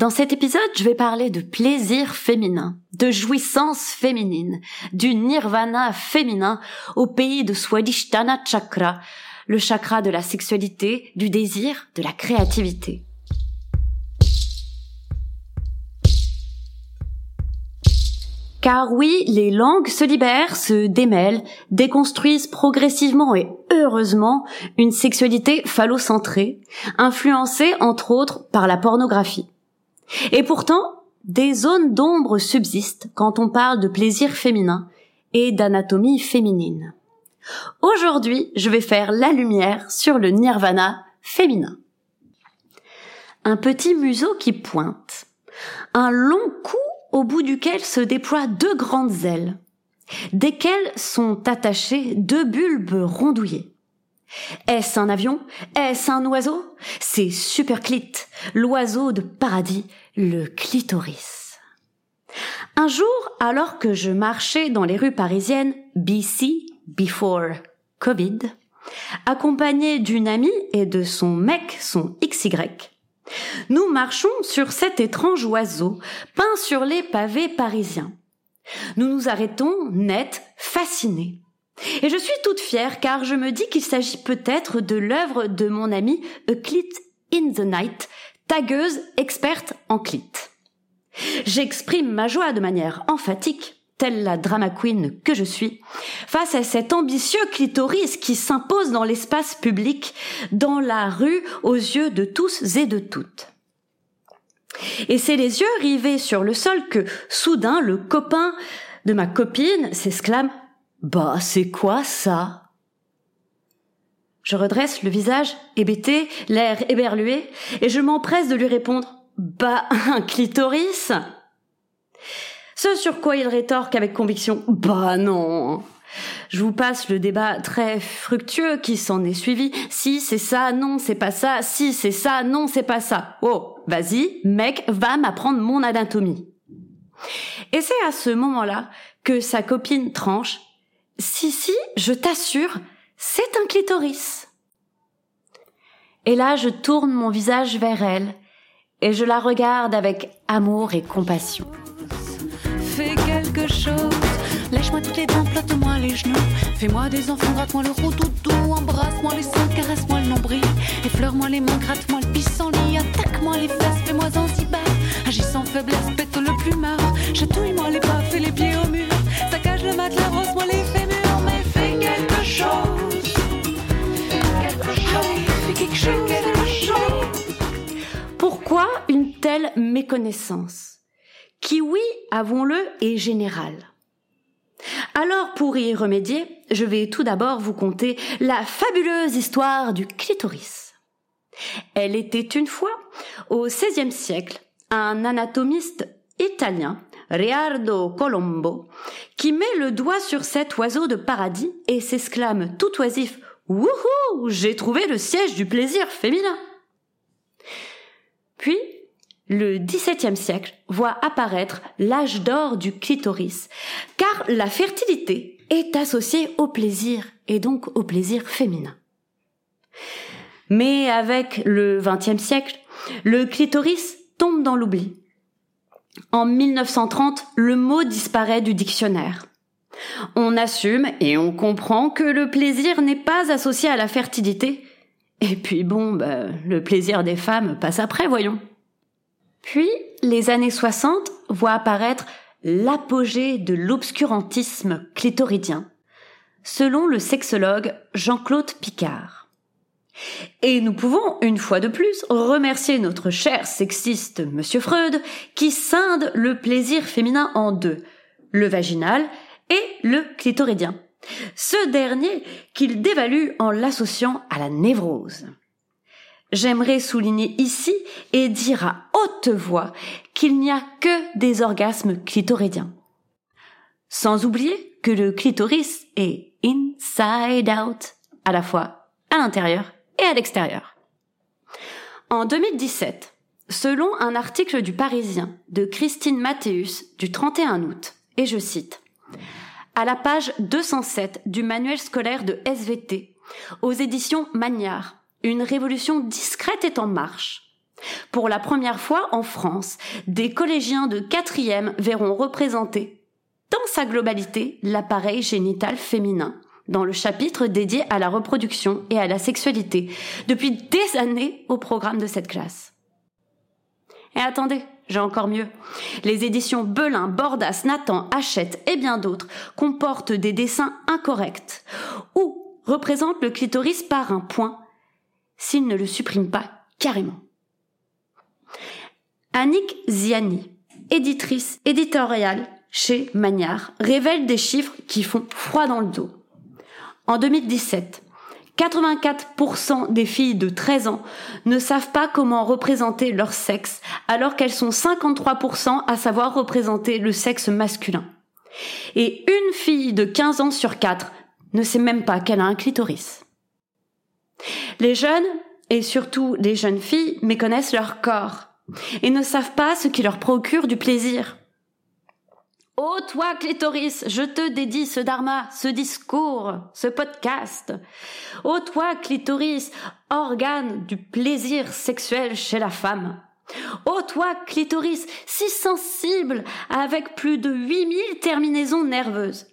Dans cet épisode, je vais parler de plaisir féminin, de jouissance féminine, du nirvana féminin au pays de Swadhisthana Chakra, le chakra de la sexualité, du désir, de la créativité. Car oui, les langues se libèrent, se démêlent, déconstruisent progressivement et heureusement une sexualité phallocentrée, influencée entre autres par la pornographie. Et pourtant, des zones d'ombre subsistent quand on parle de plaisir féminin et d'anatomie féminine. Aujourd'hui, je vais faire la lumière sur le nirvana féminin. Un petit museau qui pointe. Un long cou au bout duquel se déploient deux grandes ailes, desquelles sont attachées deux bulbes rondouillés. Est-ce un avion? Est-ce un oiseau? C'est Superclit, l'oiseau de paradis, le clitoris. Un jour, alors que je marchais dans les rues parisiennes BC, before Covid, accompagnée d'une amie et de son mec, son XY, nous marchons sur cet étrange oiseau peint sur les pavés parisiens. Nous nous arrêtons, net, fascinés. Et je suis toute fière car je me dis qu'il s'agit peut-être de l'œuvre de mon ami Euclid in the Night, tagueuse experte en clit. J'exprime ma joie de manière emphatique, telle la drama queen que je suis, face à cet ambitieux clitoris qui s'impose dans l'espace public, dans la rue, aux yeux de tous et de toutes. Et c'est les yeux rivés sur le sol que, soudain, le copain de ma copine s'exclame bah, c'est quoi ça? Je redresse le visage hébété, l'air éberlué, et je m'empresse de lui répondre Bah, un clitoris? Ce sur quoi il rétorque avec conviction Bah non je vous passe le débat très fructueux qui s'en est suivi. Si c'est ça, non, c'est pas ça. Si c'est ça, non, c'est pas ça. Oh, vas-y, mec, va m'apprendre mon anatomie. Et c'est à ce moment-là que sa copine tranche si, si, je t'assure, c'est un clitoris. Et là, je tourne mon visage vers elle et je la regarde avec amour et compassion. Fais quelque chose, lèche-moi toutes les dents, plotte-moi les genoux. Fais-moi des enfants, gratte-moi le roux doux, embrasse-moi les seins, caresse-moi le nombril. Effleure-moi les mains, gratte-moi le pissenlit, attaque-moi les fesses, fais-moi si Agis sans faiblesse, méconnaissance Qui, oui, avouons-le, est générale. Alors, pour y remédier, je vais tout d'abord vous conter la fabuleuse histoire du clitoris. Elle était une fois, au XVIe siècle, un anatomiste italien Riardo Colombo, qui met le doigt sur cet oiseau de paradis et s'exclame tout oisif Wouhou, j'ai trouvé le siège du plaisir féminin. Puis, le XVIIe siècle voit apparaître l'âge d'or du clitoris, car la fertilité est associée au plaisir et donc au plaisir féminin. Mais avec le XXe siècle, le clitoris tombe dans l'oubli en 1930, le mot disparaît du dictionnaire. On assume et on comprend que le plaisir n'est pas associé à la fertilité. Et puis bon, bah, le plaisir des femmes passe après, voyons. Puis, les années 60 voient apparaître l'apogée de l'obscurantisme clitoridien, selon le sexologue Jean-Claude Picard. Et nous pouvons, une fois de plus, remercier notre cher sexiste Monsieur Freud, qui scinde le plaisir féminin en deux, le vaginal et le clitoridien. Ce dernier qu'il dévalue en l'associant à la névrose. J'aimerais souligner ici et dire à haute voix qu'il n'y a que des orgasmes clitoridiens. Sans oublier que le clitoris est inside out, à la fois à l'intérieur et à l'extérieur. En 2017, selon un article du Parisien de Christine Mathéus du 31 août, et je cite, à la page 207 du manuel scolaire de SVT, aux éditions Magnard, une révolution discrète est en marche. Pour la première fois en France, des collégiens de quatrième verront représenter, dans sa globalité, l'appareil génital féminin, dans le chapitre dédié à la reproduction et à la sexualité, depuis des années au programme de cette classe. Et attendez, j'ai encore mieux. Les éditions Belin, Bordas, Nathan, Hachette et bien d'autres comportent des dessins incorrects ou représentent le clitoris par un point s'ils ne le suppriment pas carrément. Annick Ziani, éditrice éditoriale chez Magnard, révèle des chiffres qui font froid dans le dos. En 2017, 84% des filles de 13 ans ne savent pas comment représenter leur sexe, alors qu'elles sont 53% à savoir représenter le sexe masculin. Et une fille de 15 ans sur 4 ne sait même pas qu'elle a un clitoris. Les jeunes, et surtout les jeunes filles, méconnaissent leur corps et ne savent pas ce qui leur procure du plaisir. Oh toi, clitoris, je te dédie ce dharma, ce discours, ce podcast. Oh toi, clitoris, organe du plaisir sexuel chez la femme. Oh toi, clitoris, si sensible, avec plus de 8000 terminaisons nerveuses.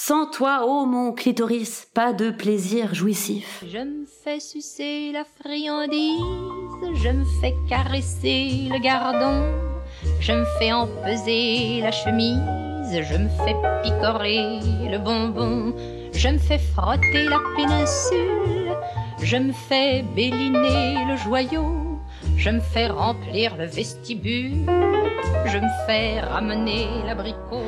Sans toi, ô mon clitoris, pas de plaisir jouissif. Je me fais sucer la friandise, je me fais caresser le gardon, je me fais empeser la chemise, je me fais picorer le bonbon, je me fais frotter la péninsule, je me fais béliner le joyau, je me fais remplir le vestibule, je me fais ramener l'abricot.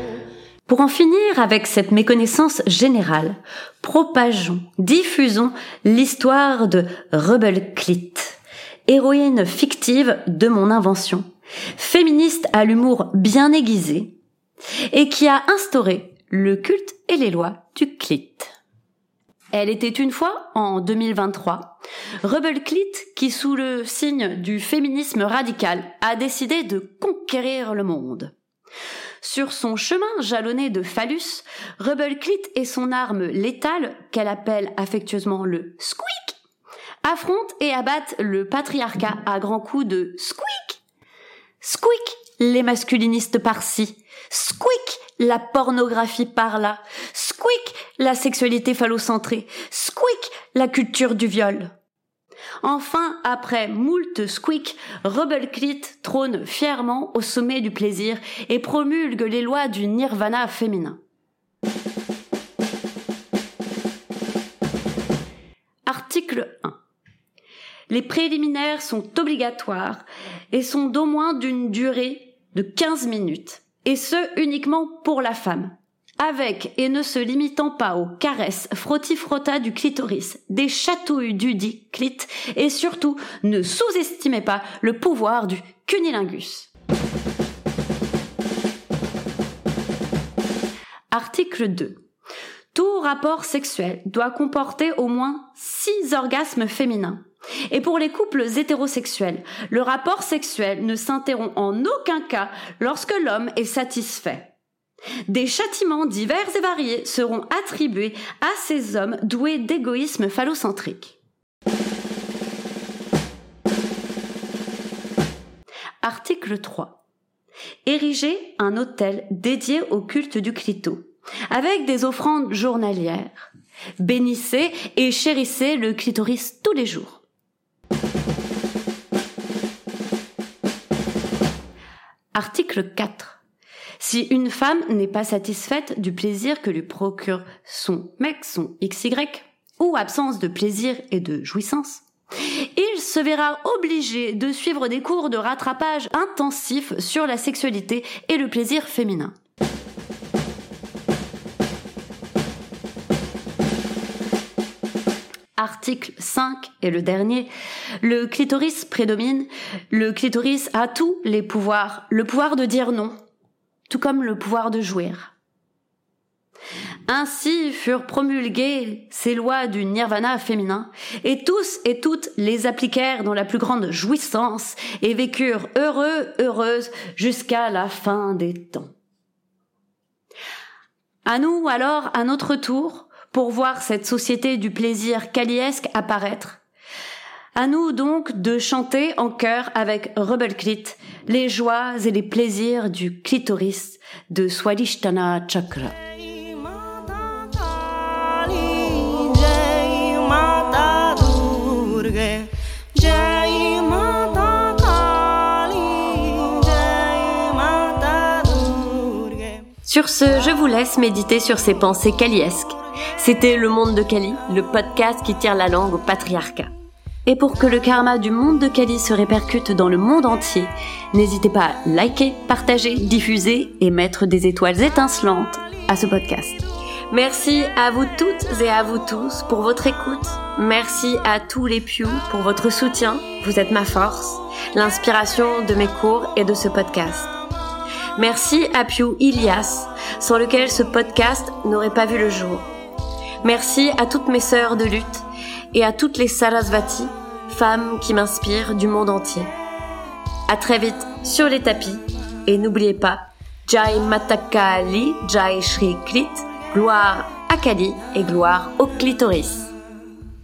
Pour en finir avec cette méconnaissance générale, propageons, diffusons l'histoire de Rebel Clit, héroïne fictive de mon invention, féministe à l'humour bien aiguisé, et qui a instauré le culte et les lois du clit. Elle était une fois, en 2023, Rebel Clit qui, sous le signe du féminisme radical, a décidé de conquérir le monde. Sur son chemin jalonné de phallus, Clit et son arme létale, qu'elle appelle affectueusement le squeak, affrontent et abattent le patriarcat à grands coups de squeak. Squeak, les masculinistes par-ci. Squeak, la pornographie par-là. Squeak, la sexualité phallocentrée. Squeak, la culture du viol. Enfin, après moult squeak, Clit trône fièrement au sommet du plaisir et promulgue les lois du nirvana féminin. Article 1. Les préliminaires sont obligatoires et sont d'au moins d'une durée de 15 minutes, et ce uniquement pour la femme avec et ne se limitant pas aux caresses frotti-frotta du clitoris, des chatouilles du dit clit, et surtout ne sous-estimez pas le pouvoir du cunilingus. Article 2. Tout rapport sexuel doit comporter au moins 6 orgasmes féminins. Et pour les couples hétérosexuels, le rapport sexuel ne s'interrompt en aucun cas lorsque l'homme est satisfait. Des châtiments divers et variés seront attribués à ces hommes doués d'égoïsme phallocentrique. Article 3. Ériger un hôtel dédié au culte du clito, avec des offrandes journalières. Bénissez et chérissez le clitoris tous les jours. Article 4. Si une femme n'est pas satisfaite du plaisir que lui procure son mec, son XY, ou absence de plaisir et de jouissance, il se verra obligé de suivre des cours de rattrapage intensifs sur la sexualité et le plaisir féminin. Article 5 et le dernier, le clitoris prédomine. Le clitoris a tous les pouvoirs. Le pouvoir de dire non, tout comme le pouvoir de jouir. Ainsi furent promulguées ces lois du nirvana féminin, et tous et toutes les appliquèrent dans la plus grande jouissance, et vécurent heureux, heureuses, jusqu'à la fin des temps. À nous alors, à notre tour, pour voir cette société du plaisir caliesque apparaître. À nous donc de chanter en chœur avec Rebel Clit les joies et les plaisirs du clitoris de Swadhisthana Chakra. Sur ce, je vous laisse méditer sur ces pensées caliesques. C'était Le Monde de Kali, le podcast qui tire la langue au patriarcat. Et pour que le karma du monde de Kali se répercute dans le monde entier, n'hésitez pas à liker, partager, diffuser et mettre des étoiles étincelantes à ce podcast. Merci à vous toutes et à vous tous pour votre écoute. Merci à tous les Pew pour votre soutien. Vous êtes ma force, l'inspiration de mes cours et de ce podcast. Merci à Pew Ilias, sans lequel ce podcast n'aurait pas vu le jour. Merci à toutes mes sœurs de lutte et à toutes les Sarasvati, femmes qui m'inspirent du monde entier. À très vite sur les tapis et n'oubliez pas Jai Matakali, Jai Shri Klit, gloire à Kali et gloire au clitoris.